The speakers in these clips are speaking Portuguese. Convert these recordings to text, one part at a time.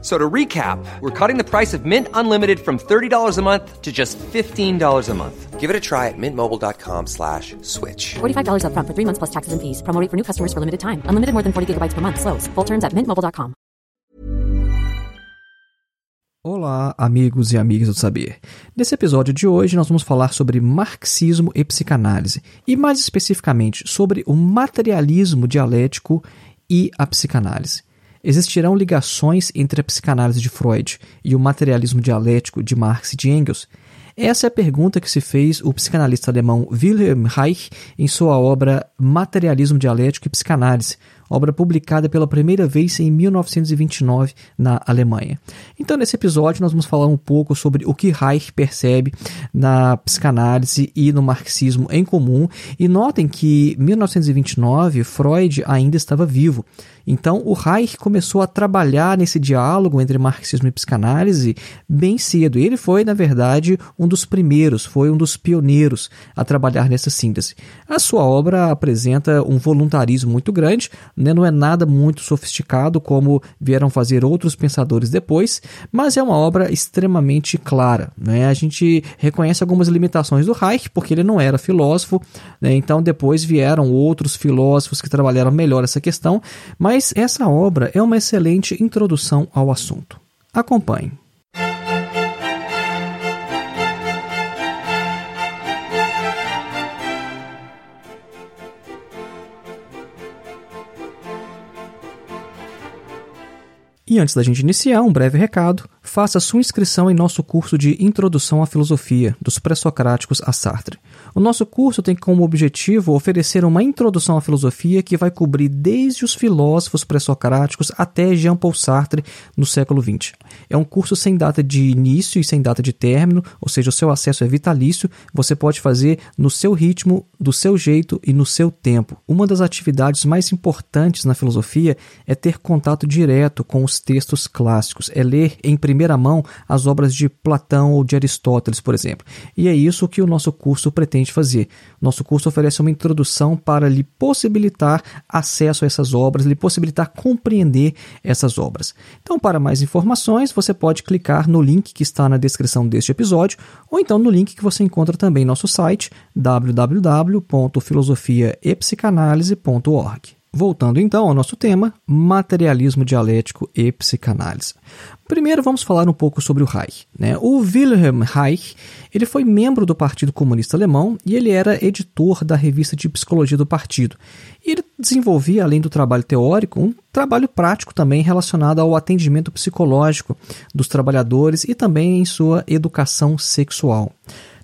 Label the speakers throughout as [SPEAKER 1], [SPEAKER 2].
[SPEAKER 1] So to recap, we're cutting the price of Mint Unlimited from $30 a month to just $15 a month.
[SPEAKER 2] Give it a try at mintmobile.com slash switch.
[SPEAKER 3] $45 upfront for three months plus taxes and fees. Promo rate for new customers for limited time. Unlimited more than 40 gigabytes per month. Slows. Full terms at mintmobile.com.
[SPEAKER 4] Olá, amigos e amigas do saber. Nesse episódio de hoje, nós vamos falar sobre marxismo e psicanálise, e mais especificamente sobre o materialismo dialético e a psicanálise. Existirão ligações entre a psicanálise de Freud e o materialismo dialético de Marx e de Engels? Essa é a pergunta que se fez o psicanalista alemão Wilhelm Reich em sua obra Materialismo Dialético e Psicanálise, obra publicada pela primeira vez em 1929 na Alemanha. Então, nesse episódio, nós vamos falar um pouco sobre o que Reich percebe na psicanálise e no marxismo em comum. E notem que 1929 Freud ainda estava vivo. Então, o Reich começou a trabalhar nesse diálogo entre marxismo e psicanálise bem cedo. Ele foi, na verdade, um dos primeiros, foi um dos pioneiros a trabalhar nessa síntese. A sua obra apresenta um voluntarismo muito grande, né? não é nada muito sofisticado como vieram fazer outros pensadores depois, mas é uma obra extremamente clara. Né? A gente reconhece algumas limitações do Reich, porque ele não era filósofo, né? então depois vieram outros filósofos que trabalharam melhor essa questão, mas mas essa obra é uma excelente introdução ao assunto. Acompanhe. E antes da gente iniciar, um breve recado. Faça sua inscrição em nosso curso de Introdução à Filosofia, dos Pré-Socráticos a Sartre. O nosso curso tem como objetivo oferecer uma introdução à filosofia que vai cobrir desde os filósofos pré-socráticos até Jean-Paul Sartre no século XX. É um curso sem data de início e sem data de término, ou seja, o seu acesso é vitalício, você pode fazer no seu ritmo, do seu jeito e no seu tempo. Uma das atividades mais importantes na filosofia é ter contato direto com os textos clássicos, é ler em primeira mão as obras de Platão ou de Aristóteles, por exemplo. E é isso que o nosso curso pretende fazer. Nosso curso oferece uma introdução para lhe possibilitar acesso a essas obras, lhe possibilitar compreender essas obras. Então, para mais informações, você pode clicar no link que está na descrição deste episódio ou então no link que você encontra também no nosso site www.filosofiaepsicanalise.org. Voltando então ao nosso tema, materialismo dialético e psicanálise. Primeiro vamos falar um pouco sobre o Reich. Né? O Wilhelm Reich ele foi membro do Partido Comunista Alemão e ele era editor da revista de psicologia do partido. E ele desenvolvia, além do trabalho teórico, um trabalho prático também relacionado ao atendimento psicológico dos trabalhadores e também em sua educação sexual.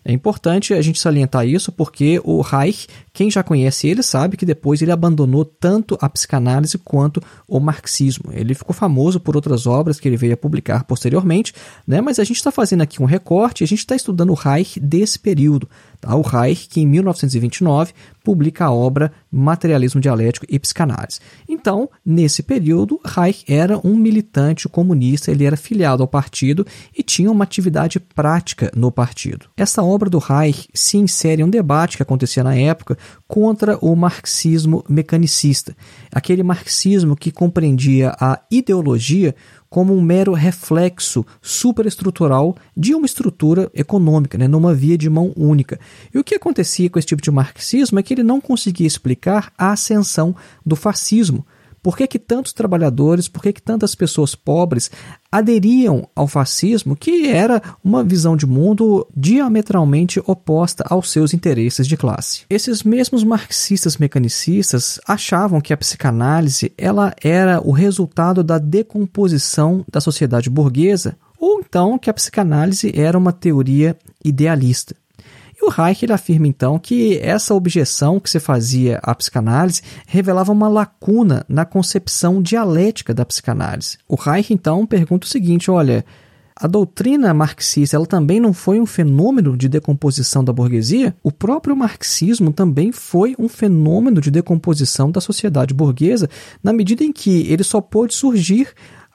[SPEAKER 4] É importante a gente salientar isso porque o Reich, quem já conhece ele, sabe que depois ele abandonou tanto a psicanálise quanto o marxismo. Ele ficou famoso por outras obras que ele veio a publicar posteriormente, né? mas a gente está fazendo aqui um recorte a gente está estudando o Reich desse período. Tá? O Reich, que em 1929 publica a obra Materialismo Dialético e Psicanálise. Então, nesse período, Reich era um militante comunista, ele era filiado ao partido e tinha uma atividade prática no partido. Essa obra do Reich se insere em um debate que acontecia na época contra o marxismo mecanicista, aquele marxismo que compreendia a ideologia como um mero reflexo superestrutural de uma estrutura econômica, né, numa via de mão única. E o que acontecia com esse tipo de marxismo é que ele não conseguia explicar a ascensão do fascismo. Por que, que tantos trabalhadores, por que, que tantas pessoas pobres aderiam ao fascismo, que era uma visão de mundo diametralmente oposta aos seus interesses de classe? Esses mesmos marxistas mecanicistas achavam que a psicanálise ela era o resultado da decomposição da sociedade burguesa, ou então que a psicanálise era uma teoria idealista. E o Reich ele afirma então que essa objeção que se fazia à psicanálise revelava uma lacuna na concepção dialética da psicanálise. O Reich então pergunta o seguinte: olha, a doutrina marxista ela também não foi um fenômeno de decomposição da burguesia? O próprio marxismo também foi um fenômeno de decomposição da sociedade burguesa, na medida em que ele só pôde surgir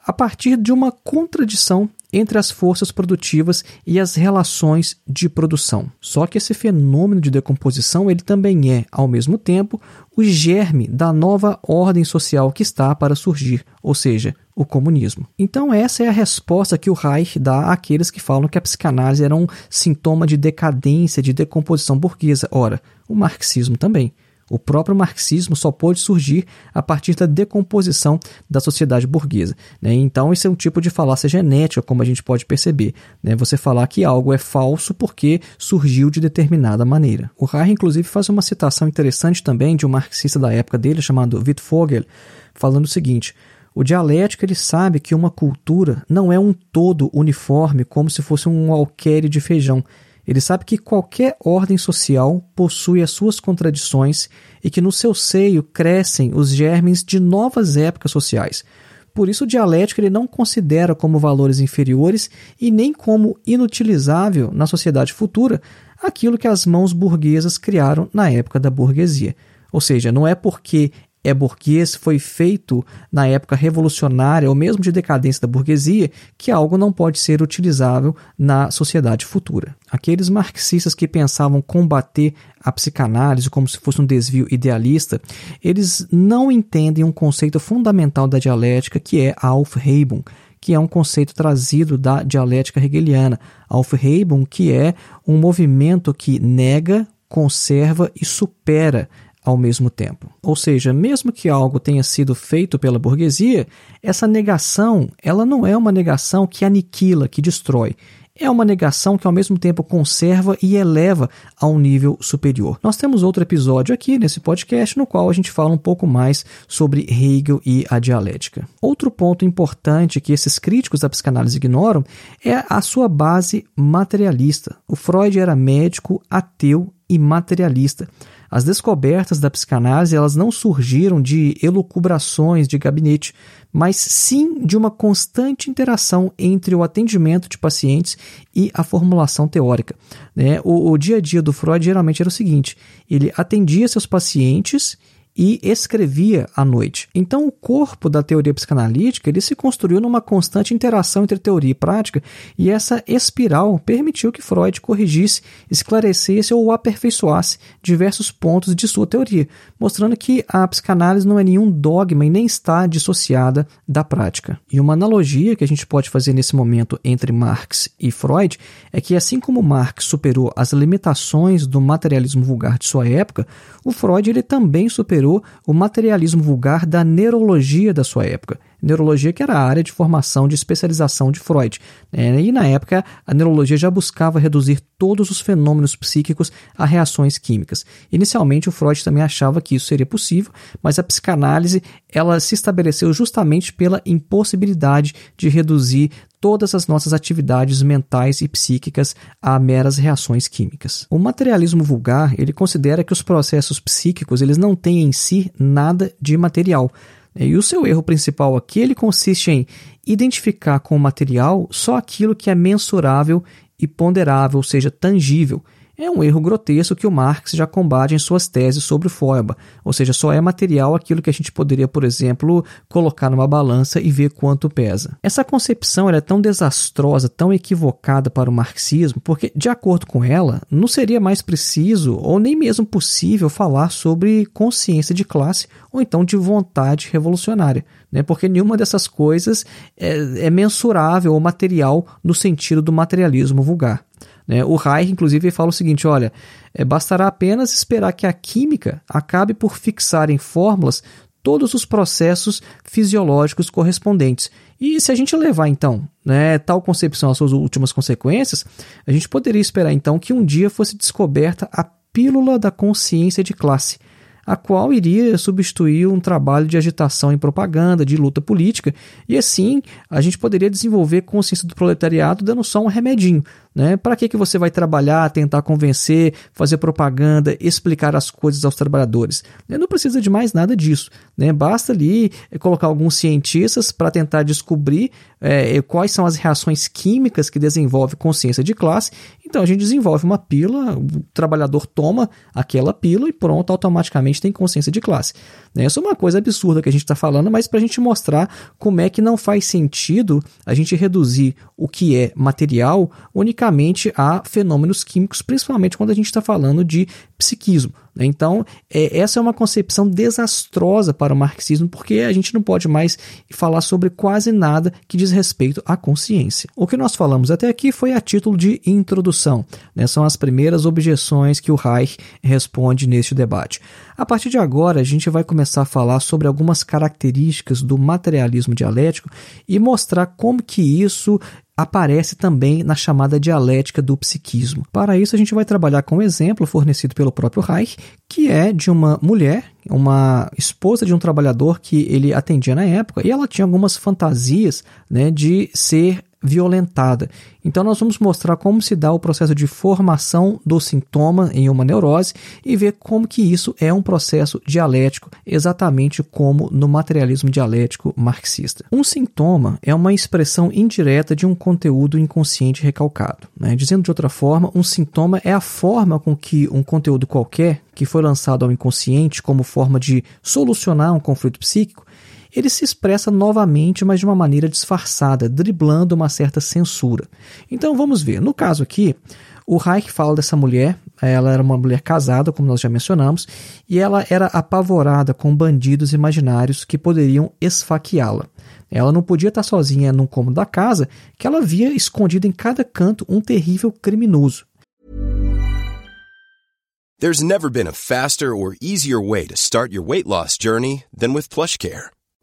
[SPEAKER 4] a partir de uma contradição entre as forças produtivas e as relações de produção. Só que esse fenômeno de decomposição ele também é, ao mesmo tempo, o germe da nova ordem social que está para surgir, ou seja, o comunismo. Então essa é a resposta que o Reich dá àqueles que falam que a psicanálise era um sintoma de decadência, de decomposição burguesa. Ora, o marxismo também. O próprio marxismo só pôde surgir a partir da decomposição da sociedade burguesa. Né? Então, esse é um tipo de falácia genética, como a gente pode perceber. Né? Você falar que algo é falso porque surgiu de determinada maneira. O Reich, inclusive, faz uma citação interessante também de um marxista da época dele, chamado Wittfogel, falando o seguinte. O dialético ele sabe que uma cultura não é um todo uniforme como se fosse um alqueire de feijão. Ele sabe que qualquer ordem social possui as suas contradições e que no seu seio crescem os germes de novas épocas sociais. Por isso, o dialético ele não considera como valores inferiores e nem como inutilizável na sociedade futura aquilo que as mãos burguesas criaram na época da burguesia. Ou seja, não é porque é burguês foi feito na época revolucionária ou mesmo de decadência da burguesia, que algo não pode ser utilizável na sociedade futura. Aqueles marxistas que pensavam combater a psicanálise como se fosse um desvio idealista, eles não entendem um conceito fundamental da dialética que é Aufhebung, que é um conceito trazido da dialética hegeliana. Aufhebung, que é um movimento que nega, conserva e supera ao mesmo tempo. Ou seja, mesmo que algo tenha sido feito pela burguesia, essa negação, ela não é uma negação que aniquila, que destrói. É uma negação que ao mesmo tempo conserva e eleva a um nível superior. Nós temos outro episódio aqui nesse podcast no qual a gente fala um pouco mais sobre Hegel e a dialética. Outro ponto importante que esses críticos da psicanálise ignoram é a sua base materialista. O Freud era médico, ateu e materialista. As descobertas da psicanálise elas não surgiram de elucubrações de gabinete, mas sim de uma constante interação entre o atendimento de pacientes e a formulação teórica. Né? O, o dia a dia do Freud geralmente era o seguinte: ele atendia seus pacientes e escrevia à noite. Então, o corpo da teoria psicanalítica ele se construiu numa constante interação entre teoria e prática, e essa espiral permitiu que Freud corrigisse, esclarecesse ou aperfeiçoasse diversos pontos de sua teoria, mostrando que a psicanálise não é nenhum dogma e nem está dissociada da prática. E uma analogia que a gente pode fazer nesse momento entre Marx e Freud é que, assim como Marx superou as limitações do materialismo vulgar de sua época, o Freud ele também superou o materialismo vulgar da neurologia da sua época. Neurologia que era a área de formação de especialização de Freud. Né? E na época, a neurologia já buscava reduzir todos os fenômenos psíquicos a reações químicas. Inicialmente, o Freud também achava que isso seria possível, mas a psicanálise ela se estabeleceu justamente pela impossibilidade de reduzir todas as nossas atividades mentais e psíquicas a meras reações químicas. O materialismo vulgar, ele considera que os processos psíquicos, eles não têm em si nada de material. E o seu erro principal aqui, ele consiste em identificar com o material só aquilo que é mensurável e ponderável, ou seja, tangível, é um erro grotesco que o Marx já combate em suas teses sobre o Feuerbach, ou seja, só é material aquilo que a gente poderia, por exemplo, colocar numa balança e ver quanto pesa. Essa concepção é tão desastrosa, tão equivocada para o marxismo, porque, de acordo com ela, não seria mais preciso ou nem mesmo possível falar sobre consciência de classe ou então de vontade revolucionária, né? porque nenhuma dessas coisas é, é mensurável ou material no sentido do materialismo vulgar. Né? O Reich, inclusive, fala o seguinte: olha, é, bastará apenas esperar que a química acabe por fixar em fórmulas todos os processos fisiológicos correspondentes. E se a gente levar então né, tal concepção às suas últimas consequências, a gente poderia esperar então que um dia fosse descoberta a pílula da consciência de classe, a qual iria substituir um trabalho de agitação em propaganda, de luta política, e assim a gente poderia desenvolver consciência do proletariado dando só um remedinho, Né? Para que, que você vai trabalhar, tentar convencer, fazer propaganda, explicar as coisas aos trabalhadores? Não precisa de mais nada disso. Né? Basta ali eh, colocar alguns cientistas para tentar descobrir é, quais são as reações químicas que desenvolve consciência de classe. Então a gente desenvolve uma pílula, o trabalhador toma aquela pílula e pronto, automaticamente tem consciência de classe. Né? Isso é uma coisa absurda que a gente está falando, mas para a gente mostrar como é que não faz sentido a gente reduzir o que é material unicamente a fenômenos químicos, principalmente quando a gente está falando de psiquismo. Né? Então, é, essa é uma concepção desastrosa para o marxismo, porque a gente não pode mais falar sobre quase nada que diz respeito à consciência. O que nós falamos até aqui foi a título de introdução. Né? São as primeiras objeções que o Reich responde neste debate. A partir de agora, a gente vai começar a falar sobre algumas características do materialismo dialético e mostrar como que isso aparece também na chamada dialética do psiquismo. Para isso, a gente vai trabalhar com um exemplo fornecido pelo próprio Reich, que é de uma mulher, uma esposa de um trabalhador que ele atendia na época, e ela tinha algumas fantasias né, de ser violentada. Então, nós vamos mostrar como se dá o processo de formação do sintoma em uma neurose e ver como que isso é um processo dialético, exatamente como no materialismo dialético marxista. Um sintoma é uma expressão indireta de um conteúdo inconsciente recalcado. Né? Dizendo de outra forma, um sintoma é a forma com que um conteúdo qualquer que foi lançado ao inconsciente como forma de solucionar um conflito psíquico ele se expressa novamente, mas de uma maneira disfarçada, driblando uma certa censura. Então vamos ver. No caso aqui, o Reich fala dessa mulher, ela era uma mulher casada, como nós já mencionamos, e ela era apavorada com bandidos imaginários que poderiam esfaqueá-la. Ela não podia estar sozinha num cômodo da casa, que ela via escondido em cada canto um terrível criminoso.
[SPEAKER 5] There's never been a faster or easier way to start your weight loss journey than with PlushCare.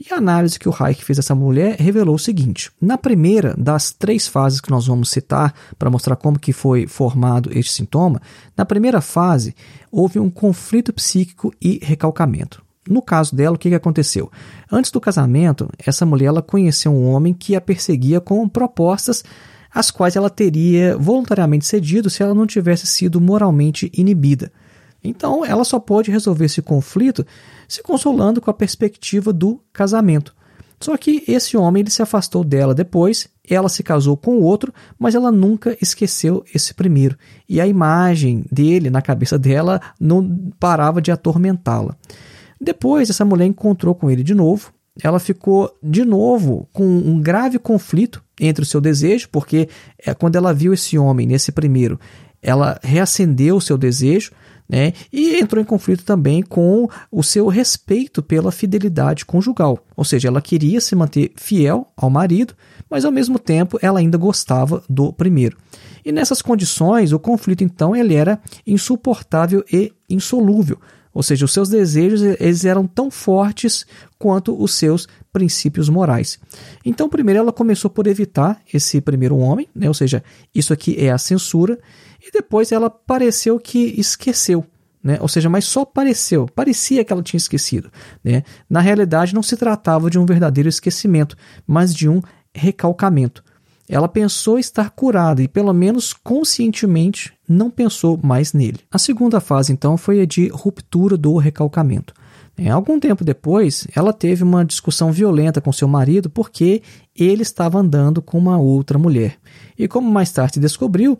[SPEAKER 4] E a análise que o Reich fez dessa mulher revelou o seguinte: na primeira das três fases que nós vamos citar para mostrar como que foi formado este sintoma, na primeira fase houve um conflito psíquico e recalcamento. No caso dela, o que, aconteceu? Antes do casamento, essa mulher ela conheceu um homem que a perseguia com propostas às quais ela teria voluntariamente cedido se ela não tivesse sido moralmente inibida. Então, ela só pode resolver esse conflito se consolando com a perspectiva do casamento. Só que esse homem ele se afastou dela depois, ela se casou com outro, mas ela nunca esqueceu esse primeiro. E a imagem dele na cabeça dela não parava de atormentá-la. Depois, essa mulher encontrou com ele de novo. Ela ficou de novo com um grave conflito entre o seu desejo, porque é quando ela viu esse homem nesse primeiro, ela reacendeu o seu desejo, né? E entrou em conflito também com o seu respeito pela fidelidade conjugal. Ou seja, ela queria se manter fiel ao marido, mas ao mesmo tempo ela ainda gostava do primeiro. E nessas condições, o conflito então ele era insuportável e insolúvel. Ou seja, os seus desejos eles eram tão fortes quanto os seus princípios morais. Então, primeiro ela começou por evitar esse primeiro homem, né? ou seja, isso aqui é a censura, e depois ela pareceu que esqueceu. Né? Ou seja, mas só pareceu, parecia que ela tinha esquecido. Né? Na realidade, não se tratava de um verdadeiro esquecimento, mas de um recalcamento. Ela pensou estar curada e, pelo menos conscientemente, não pensou mais nele. A segunda fase, então, foi a de ruptura do recalcamento. É, algum tempo depois, ela teve uma discussão violenta com seu marido porque ele estava andando com uma outra mulher. E como mais tarde descobriu,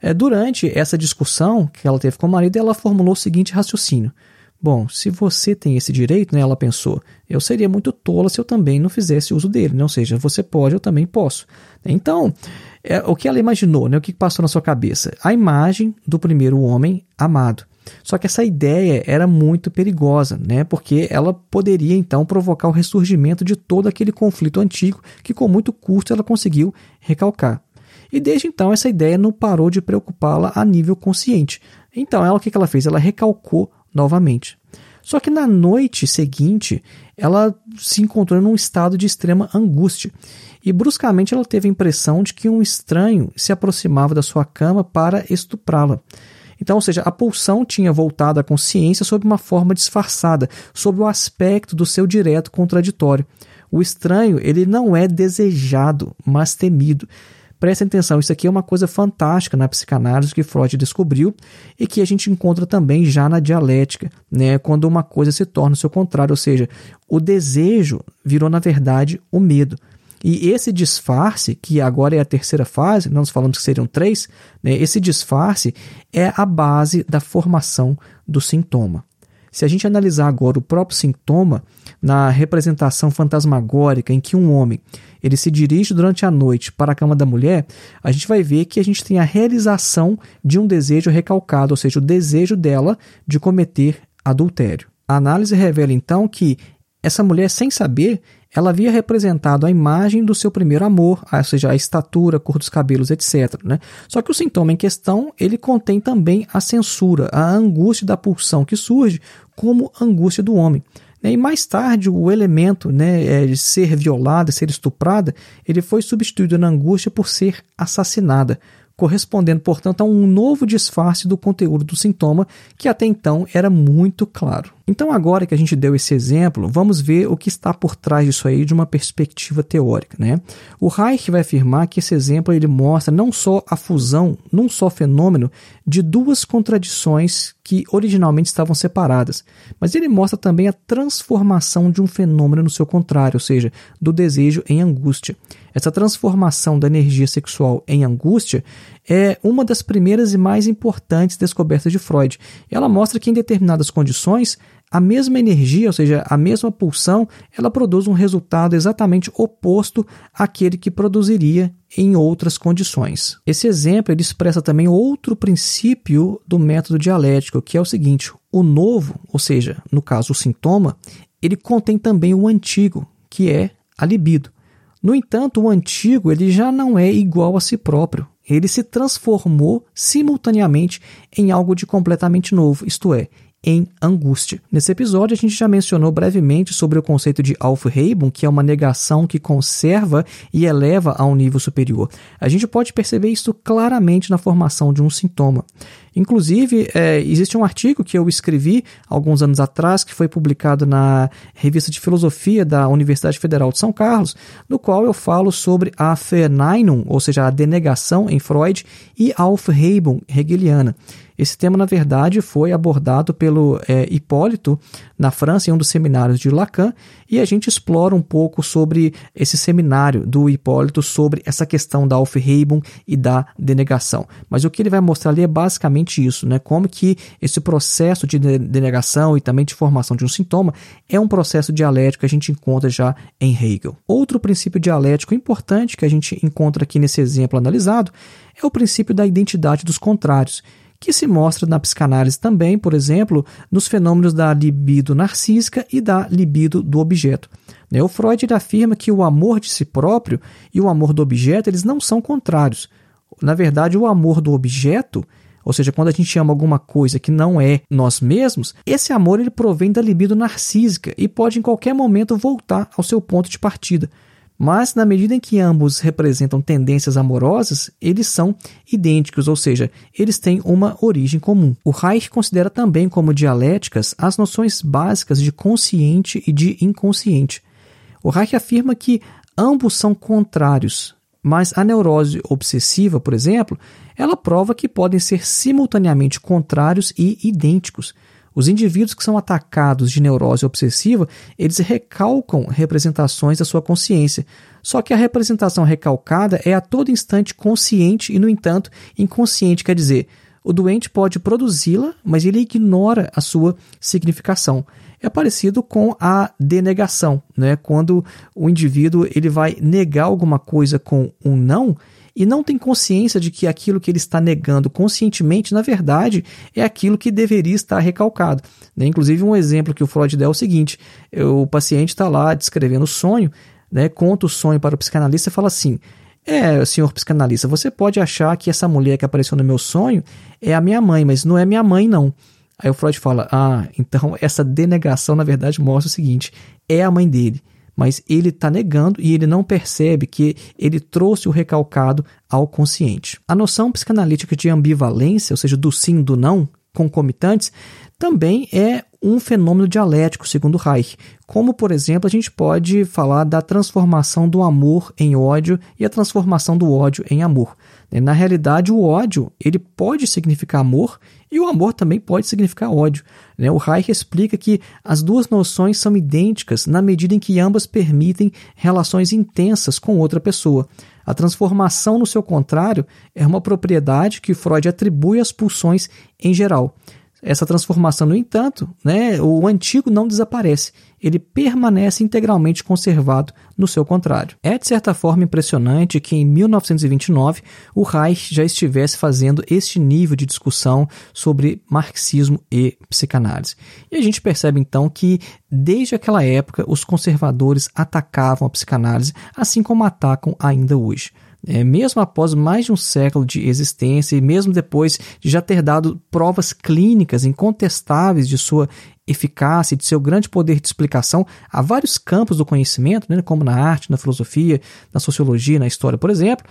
[SPEAKER 4] é, durante essa discussão que ela teve com o marido, ela formulou o seguinte raciocínio: Bom, se você tem esse direito, né, ela pensou, eu seria muito tola se eu também não fizesse uso dele, né? ou seja, você pode, eu também posso. Então, é, o que ela imaginou, né, o que passou na sua cabeça? A imagem do primeiro homem amado. Só que essa ideia era muito perigosa, né? porque ela poderia então provocar o ressurgimento de todo aquele conflito antigo que, com muito custo, ela conseguiu recalcar. E desde então, essa ideia não parou de preocupá-la a nível consciente. Então, ela, o que ela fez? Ela recalcou novamente. Só que na noite seguinte, ela se encontrou num estado de extrema angústia. E bruscamente ela teve a impressão de que um estranho se aproximava da sua cama para estuprá-la. Então, ou seja, a pulsão tinha voltado à consciência sob uma forma disfarçada, sob o aspecto do seu direto contraditório. O estranho, ele não é desejado, mas temido. Prestem atenção, isso aqui é uma coisa fantástica na psicanálise que Freud descobriu e que a gente encontra também já na dialética, né? quando uma coisa se torna o seu contrário, ou seja, o desejo virou, na verdade, o medo. E esse disfarce, que agora é a terceira fase, nós falamos que seriam três, né, esse disfarce é a base da formação do sintoma. Se a gente analisar agora o próprio sintoma, na representação fantasmagórica em que um homem ele se dirige durante a noite para a cama da mulher, a gente vai ver que a gente tem a realização de um desejo recalcado, ou seja, o desejo dela de cometer adultério. A análise revela então que essa mulher, sem saber, ela havia representado a imagem do seu primeiro amor, ou seja, a estatura, a cor dos cabelos, etc. Né? Só que o sintoma em questão, ele contém também a censura, a angústia da pulsão que surge como angústia do homem. Né? E mais tarde, o elemento né, é, de ser violada, ser estuprada, ele foi substituído na angústia por ser assassinada correspondendo, portanto, a um novo disfarce do conteúdo do sintoma que até então era muito claro. Então, agora que a gente deu esse exemplo, vamos ver o que está por trás disso aí de uma perspectiva teórica. Né? O Reich vai afirmar que esse exemplo ele mostra não só a fusão, num só fenômeno, de duas contradições que originalmente estavam separadas, mas ele mostra também a transformação de um fenômeno no seu contrário, ou seja, do desejo em angústia. Essa transformação da energia sexual em angústia é uma das primeiras e mais importantes descobertas de Freud. Ela mostra que em determinadas condições a mesma energia, ou seja, a mesma pulsão, ela produz um resultado exatamente oposto àquele que produziria em outras condições. Esse exemplo ele expressa também outro princípio do método dialético, que é o seguinte: o novo, ou seja, no caso o sintoma, ele contém também o antigo, que é a libido. No entanto, o antigo ele já não é igual a si próprio. Ele se transformou simultaneamente em algo de completamente novo, isto é, em angústia. Nesse episódio, a gente já mencionou brevemente sobre o conceito de Aufhebung, que é uma negação que conserva e eleva a um nível superior. A gente pode perceber isso claramente na formação de um sintoma. Inclusive, é, existe um artigo que eu escrevi alguns anos atrás, que foi publicado na revista de filosofia da Universidade Federal de São Carlos, no qual eu falo sobre a Verneinung, ou seja, a denegação em Freud, e a Aufhebung hegeliana. Esse tema, na verdade, foi abordado pelo é, Hipólito na França, em um dos seminários de Lacan, e a gente explora um pouco sobre esse seminário do Hipólito sobre essa questão da Aufhebung e da denegação. Mas o que ele vai mostrar ali é basicamente isso, né? como que esse processo de denegação e também de formação de um sintoma é um processo dialético que a gente encontra já em Hegel. Outro princípio dialético importante que a gente encontra aqui nesse exemplo analisado é o princípio da identidade dos contrários, que se mostra na psicanálise também, por exemplo, nos fenômenos da libido narcísica e da libido do objeto. Né, o Freud afirma que o amor de si próprio e o amor do objeto eles não são contrários. Na verdade, o amor do objeto, ou seja, quando a gente ama alguma coisa que não é nós mesmos, esse amor ele provém da libido narcísica e pode em qualquer momento voltar ao seu ponto de partida. Mas, na medida em que ambos representam tendências amorosas, eles são idênticos, ou seja, eles têm uma origem comum. O Reich considera também como dialéticas as noções básicas de consciente e de inconsciente. O Reich afirma que ambos são contrários, mas a neurose obsessiva, por exemplo, ela prova que podem ser simultaneamente contrários e idênticos. Os indivíduos que são atacados de neurose obsessiva, eles recalcam representações da sua consciência. Só que a representação recalcada é a todo instante consciente e, no entanto, inconsciente, quer dizer, o doente pode produzi-la, mas ele ignora a sua significação. É parecido com a denegação, né? quando o indivíduo ele vai negar alguma coisa com um não, e não tem consciência de que aquilo que ele está negando conscientemente, na verdade, é aquilo que deveria estar recalcado. Né? Inclusive, um exemplo que o Freud dá é o seguinte: o paciente está lá descrevendo o sonho, né? conta o sonho para o psicanalista e fala assim. É, senhor psicanalista, você pode achar que essa mulher que apareceu no meu sonho é a minha mãe, mas não é minha mãe, não. Aí o Freud fala: Ah, então essa denegação, na verdade, mostra o seguinte: é a mãe dele mas ele está negando e ele não percebe que ele trouxe o recalcado ao consciente. A noção psicanalítica de ambivalência, ou seja, do sim e do não, concomitantes, também é um fenômeno dialético, segundo Reich. Como, por exemplo, a gente pode falar da transformação do amor em ódio e a transformação do ódio em amor. Na realidade, o ódio ele pode significar amor e o amor também pode significar ódio. Né? O Reich explica que as duas noções são idênticas na medida em que ambas permitem relações intensas com outra pessoa. A transformação no seu contrário é uma propriedade que Freud atribui às pulsões em geral. Essa transformação, no entanto, né, o antigo não desaparece, ele permanece integralmente conservado no seu contrário. É de certa forma impressionante que em 1929 o Reich já estivesse fazendo este nível de discussão sobre marxismo e psicanálise. E a gente percebe então que desde aquela época os conservadores atacavam a psicanálise, assim como atacam ainda hoje. É, mesmo após mais de um século de existência e mesmo depois de já ter dado provas clínicas incontestáveis de sua eficácia e de seu grande poder de explicação a vários campos do conhecimento, né, como na arte, na filosofia, na sociologia, na história, por exemplo,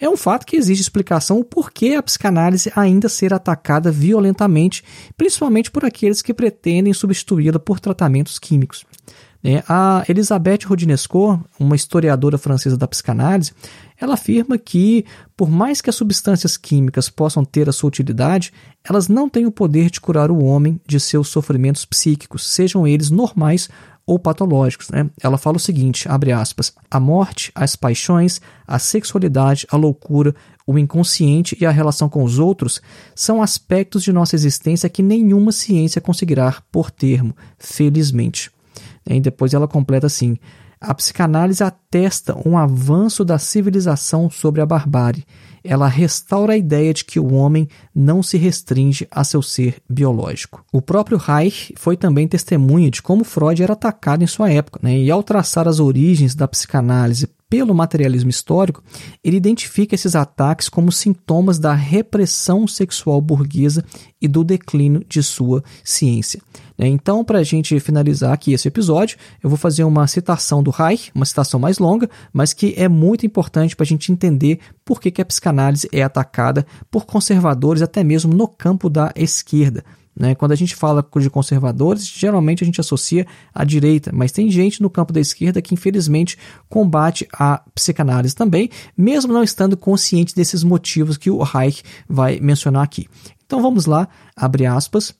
[SPEAKER 4] é um fato que existe explicação o porquê a psicanálise ainda ser atacada violentamente, principalmente por aqueles que pretendem substituí-la por tratamentos químicos. É, a Elisabeth Rodinesco, uma historiadora francesa da psicanálise, ela afirma que, por mais que as substâncias químicas possam ter a sua utilidade, elas não têm o poder de curar o homem de seus sofrimentos psíquicos, sejam eles normais ou patológicos. Né? Ela fala o seguinte, abre aspas, a morte, as paixões, a sexualidade, a loucura, o inconsciente e a relação com os outros são aspectos de nossa existência que nenhuma ciência conseguirá por termo, felizmente. E depois ela completa assim: a psicanálise atesta um avanço da civilização sobre a barbárie. Ela restaura a ideia de que o homem não se restringe a seu ser biológico. O próprio Reich foi também testemunha de como Freud era atacado em sua época, né? e ao traçar as origens da psicanálise pelo materialismo histórico, ele identifica esses ataques como sintomas da repressão sexual burguesa e do declínio de sua ciência. Né? Então, para a gente finalizar aqui esse episódio, eu vou fazer uma citação do Reich, uma citação mais longa, mas que é muito importante para a gente entender por que, que a psicanálise é atacada por conservadores, até mesmo no campo da esquerda. Né? Quando a gente fala de conservadores, geralmente a gente associa à direita, mas tem gente no campo da esquerda que infelizmente combate a psicanálise também, mesmo não estando consciente desses motivos que o Reich vai mencionar aqui. Então vamos lá, abre aspas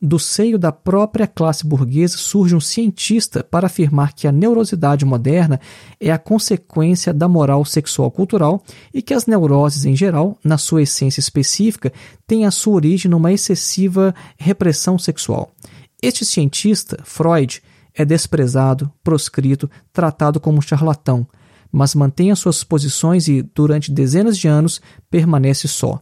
[SPEAKER 4] do seio da própria classe burguesa surge um cientista para afirmar que a neurosidade moderna é a consequência da moral sexual cultural e que as neuroses em geral, na sua essência específica, têm a sua origem numa excessiva repressão sexual. Este cientista, Freud, é desprezado, proscrito, tratado como um charlatão, mas mantém as suas posições e, durante dezenas de anos, permanece só.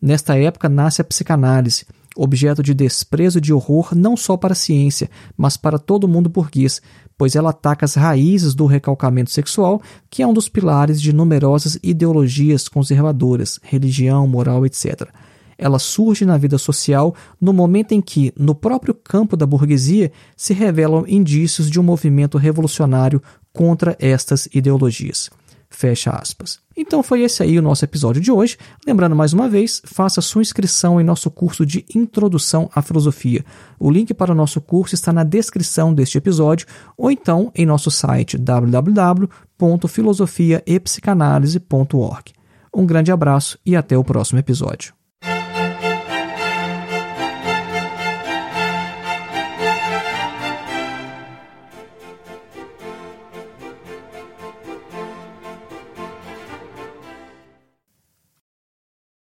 [SPEAKER 4] Nesta época nasce a psicanálise objeto de desprezo e de horror não só para a ciência, mas para todo mundo burguês, pois ela ataca as raízes do recalcamento sexual, que é um dos pilares de numerosas ideologias conservadoras, religião, moral, etc. Ela surge na vida social no momento em que, no próprio campo da burguesia, se revelam indícios de um movimento revolucionário contra estas ideologias. Fecha aspas. Então foi esse aí o nosso episódio de hoje. Lembrando mais uma vez, faça sua inscrição em nosso curso de Introdução à Filosofia. O link para o nosso curso está na descrição deste episódio ou então em nosso site www.filosofiaepsicanalise.org. Um grande abraço e até o próximo episódio.